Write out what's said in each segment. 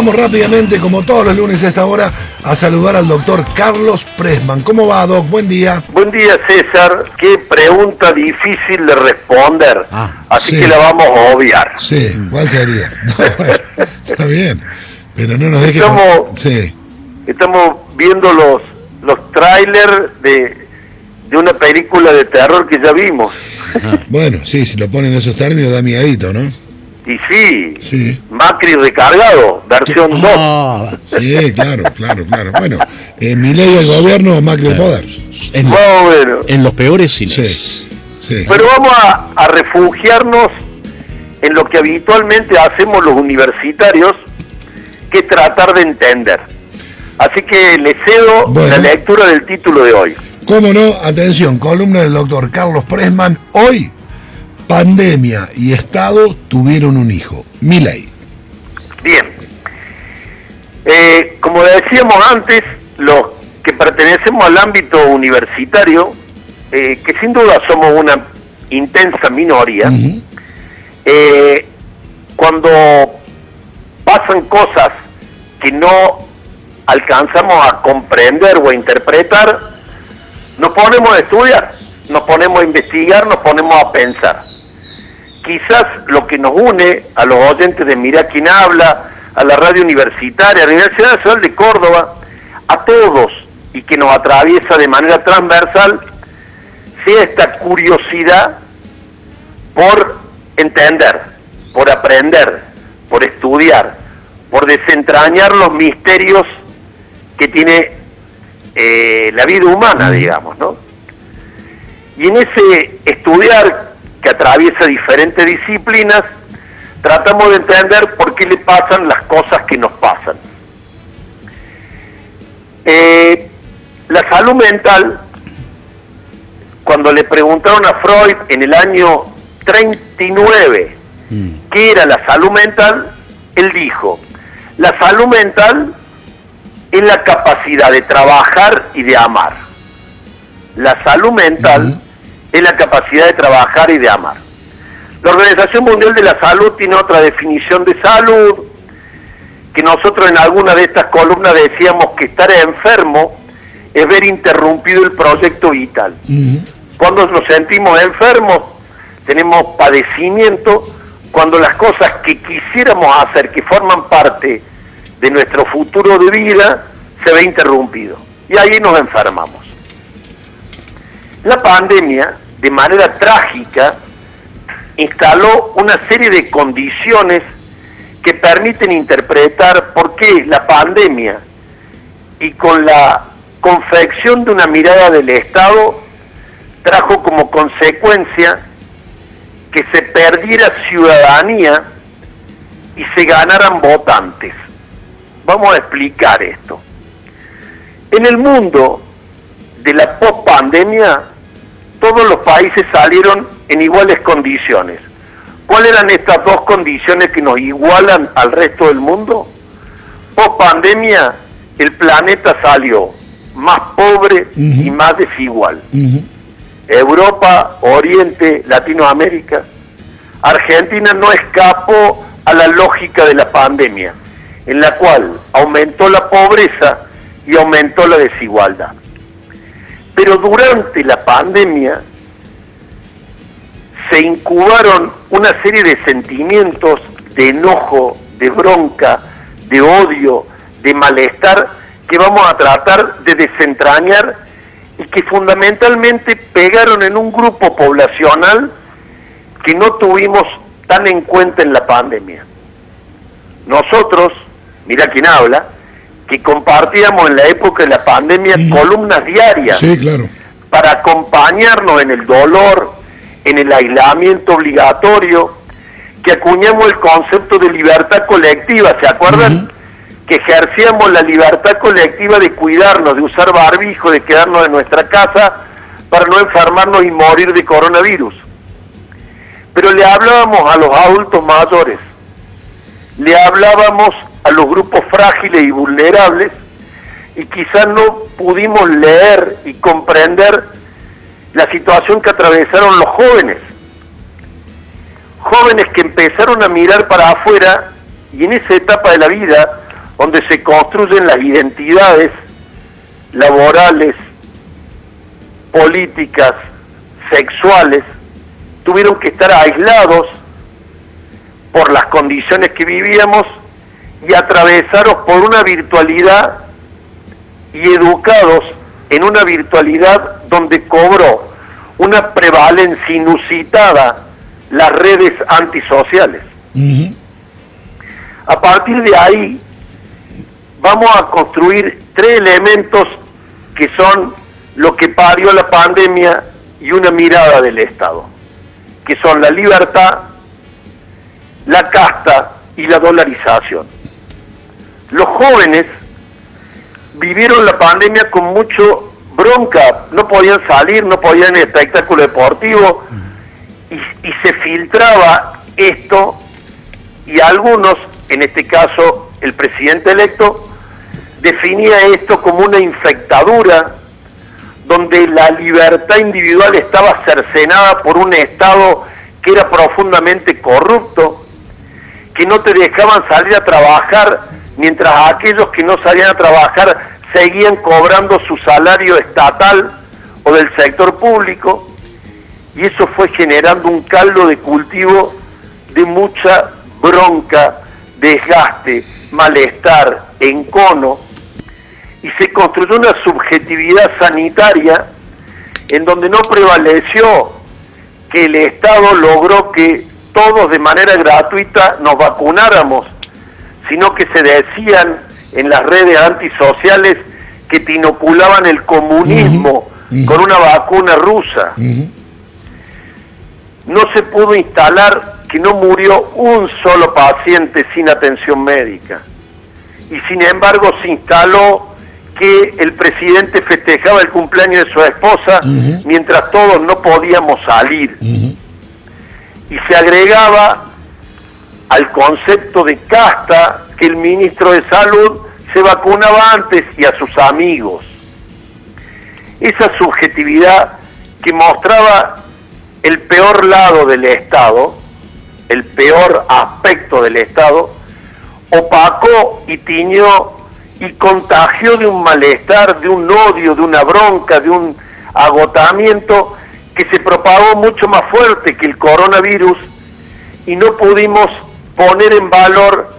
Vamos rápidamente, como todos los lunes a esta hora, a saludar al doctor Carlos Presman. ¿Cómo va, Doc? Buen día. Buen día, César. Qué pregunta difícil de responder. Ah, Así sí. que la vamos a obviar. Sí, ¿cuál sería? No, bueno, está bien, pero no nos deje... Estamos- Sí, Estamos viendo los, los trailers de, de una película de terror que ya vimos. bueno, sí, si lo ponen en esos términos da miedito, ¿no? Y sí, Sí. Macri recargado, versión 2. Ah, Sí, claro, claro, claro. Bueno, eh, mi ley del gobierno, Macri el poder. en, en los peores Sí, cines. sí. Pero vamos a, a refugiarnos en lo que habitualmente hacemos los universitarios, que es tratar de entender. Así que le cedo Bueno. la lectura del título de hoy. ¿Cómo no? Atención, columna del doctor Carlos Presman. Hoy, pandemia y Estado tuvieron un hijo, Milei. Bien. Eh, como decíamos antes, los que pertenecemos al ámbito universitario, eh, que sin duda somos una intensa minoría, eh, cuando pasan cosas que no alcanzamos a comprender o a interpretar, nos ponemos a estudiar, nos ponemos a investigar, nos ponemos a pensar. Quizás lo que nos une a los oyentes de Mira quién habla, a la radio universitaria, a la Universidad Nacional de Córdoba, a todos y que nos atraviesa de manera transversal, sea esta curiosidad por entender, por aprender, por estudiar, por desentrañar los misterios que tiene eh, la vida humana, digamos, ¿no? Y en ese estudiar que atraviesa diferentes disciplinas, tratamos de entender por qué le pasan las cosas que nos pasan. Eh, la salud mental, cuando le preguntaron a Freud en el año 39 qué era la salud mental, él dijo, la salud mental es la capacidad de trabajar y de amar. La salud mental es la capacidad de trabajar y de amar. La Organización Mundial de la Salud tiene otra definición de salud, que nosotros en alguna de estas columnas decíamos que estar enfermo es ver interrumpido el proyecto vital. Cuando nos sentimos enfermos, tenemos padecimiento, cuando las cosas que quisiéramos hacer, que forman parte de nuestro futuro de vida, se ve interrumpido. Y ahí nos enfermamos. La pandemia, de manera trágica, instaló una serie de condiciones que permiten interpretar por qué la pandemia y con la confección de una mirada del Estado trajo como consecuencia que se perdiera ciudadanía y se ganaran votantes. Vamos a explicar esto. En el mundo de la pospandemia, todos los países salieron en iguales condiciones. ¿Cuáles eran estas dos condiciones que nos igualan al resto del mundo? Pospandemia, el planeta salió más pobre y más desigual. Europa, Oriente, Latinoamérica. Argentina no escapó a la lógica de la pandemia, en la cual aumentó la pobreza y aumentó la desigualdad. Pero durante la pandemia se incubaron una serie de sentimientos de enojo, de bronca, de odio, de malestar que vamos a tratar de desentrañar y que fundamentalmente pegaron en un grupo poblacional que no tuvimos tan en cuenta en la pandemia. Nosotros, mira quién habla, que compartíamos en la época de la pandemia columnas diarias Sí, claro. para acompañarnos en el dolor, en el aislamiento obligatorio, que acuñamos el concepto de libertad colectiva, ¿se acuerdan? Que ejercíamos la libertad colectiva de cuidarnos, de usar barbijo, de quedarnos en nuestra casa para no enfermarnos y morir de coronavirus. Pero le hablábamos a los adultos mayores, le hablábamos a los grupos frágiles y vulnerables y quizás no pudimos leer y comprender la situación que atravesaron los jóvenes. Jóvenes que empezaron a mirar para afuera y en esa etapa de la vida donde se construyen las identidades laborales, políticas, sexuales, tuvieron que estar aislados por las condiciones que vivíamos y atravesados por una virtualidad y educados en una virtualidad donde cobró una prevalencia inusitada las redes antisociales. A partir de ahí vamos a construir tres elementos que son lo que parió la pandemia y una mirada del Estado, que son la libertad, la casta y la dolarización. Los jóvenes vivieron la pandemia con mucho bronca, no podían salir, no podían ir espectáculo deportivo. Y, y se filtraba esto y algunos, en este caso el presidente electo, definía esto como una infectadura donde la libertad individual estaba cercenada por un Estado que era profundamente corrupto, que no te dejaban salir a trabajar, mientras aquellos que no salían a trabajar seguían cobrando su salario estatal o del sector público, y eso fue generando un caldo de cultivo de mucha bronca, desgaste, malestar, encono, y se construyó una subjetividad sanitaria en donde no prevaleció que el Estado logró que todos de manera gratuita nos vacunáramos, sino que se decían en las redes antisociales que te inoculaban el comunismo con una vacuna rusa. No se pudo instalar que no murió un solo paciente sin atención médica. Y sin embargo se instaló que el presidente festejaba el cumpleaños de su esposa mientras todos no podíamos salir. Y se agregaba al concepto de casta que el ministro de Salud se vacunaba antes y a sus amigos. Esa subjetividad que mostraba el peor lado del Estado, el peor aspecto del Estado, opacó y tiñó y contagió de un malestar, de un odio, de una bronca, de un agotamiento que se propagó mucho más fuerte que el coronavirus y no pudimos poner en valor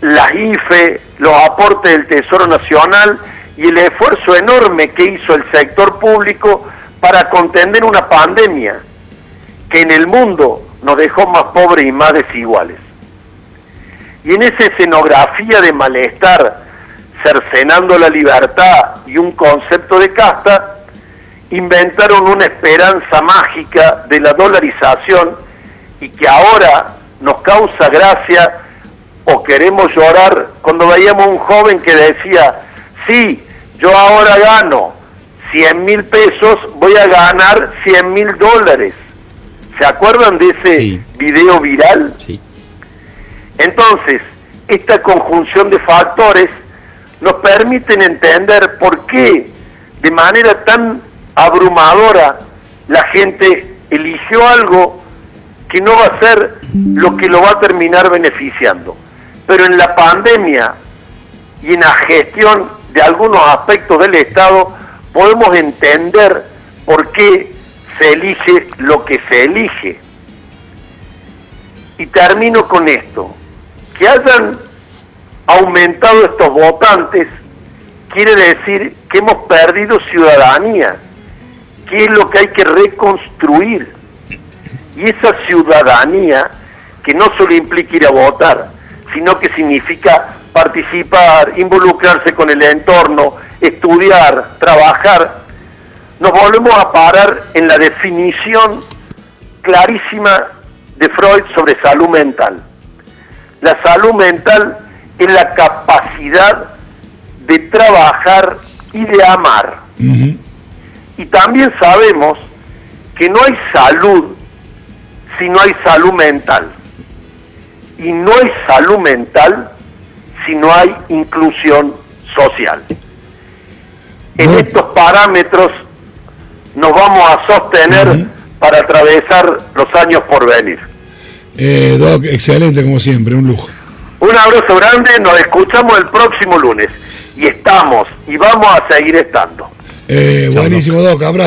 las IFE, los aportes del Tesoro Nacional y el esfuerzo enorme que hizo el sector público para contender una pandemia que en el mundo nos dejó más pobres y más desiguales. Y en esa escenografía de malestar, cercenando la libertad y un concepto de casta, inventaron una esperanza mágica de la dolarización y que ahora nos causa gracia o queremos llorar cuando veíamos un joven que decía, sí, yo ahora gano 100 mil pesos, voy a ganar 100 mil dólares. ¿Se acuerdan de ese video viral? Sí. Entonces, esta conjunción de factores nos permiten entender por qué de manera tan abrumadora la gente eligió algo que no va a ser lo que lo va a terminar beneficiando. Pero en la pandemia y en la gestión de algunos aspectos del Estado podemos entender por qué se elige lo que se elige. Y termino con esto que hayan aumentado estos votantes quiere decir que hemos perdido ciudadanía, que es lo que hay que reconstruir. Y esa ciudadanía, que no solo implica ir a votar, sino que significa participar, involucrarse con el entorno, estudiar, trabajar, nos volvemos a parar en la definición clarísima de Freud sobre salud mental. La salud mental es la capacidad de trabajar y de amar. Y también sabemos que no hay salud si no hay salud mental. Y no hay salud mental si no hay inclusión social. En estos parámetros nos vamos a sostener para atravesar los años por venir. Eh, Doc, excelente como siempre, un lujo. Un Un abrazo grande, nos escuchamos el próximo lunes. Y estamos, y vamos a seguir estando. Eh, buenísimo, Doc, abrazo.